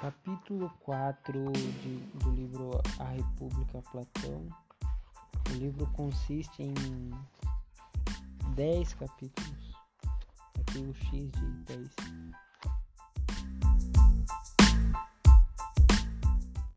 Capítulo 4 de, do livro A República Platão. O livro consiste em 10 capítulos. Aqui o X de 10.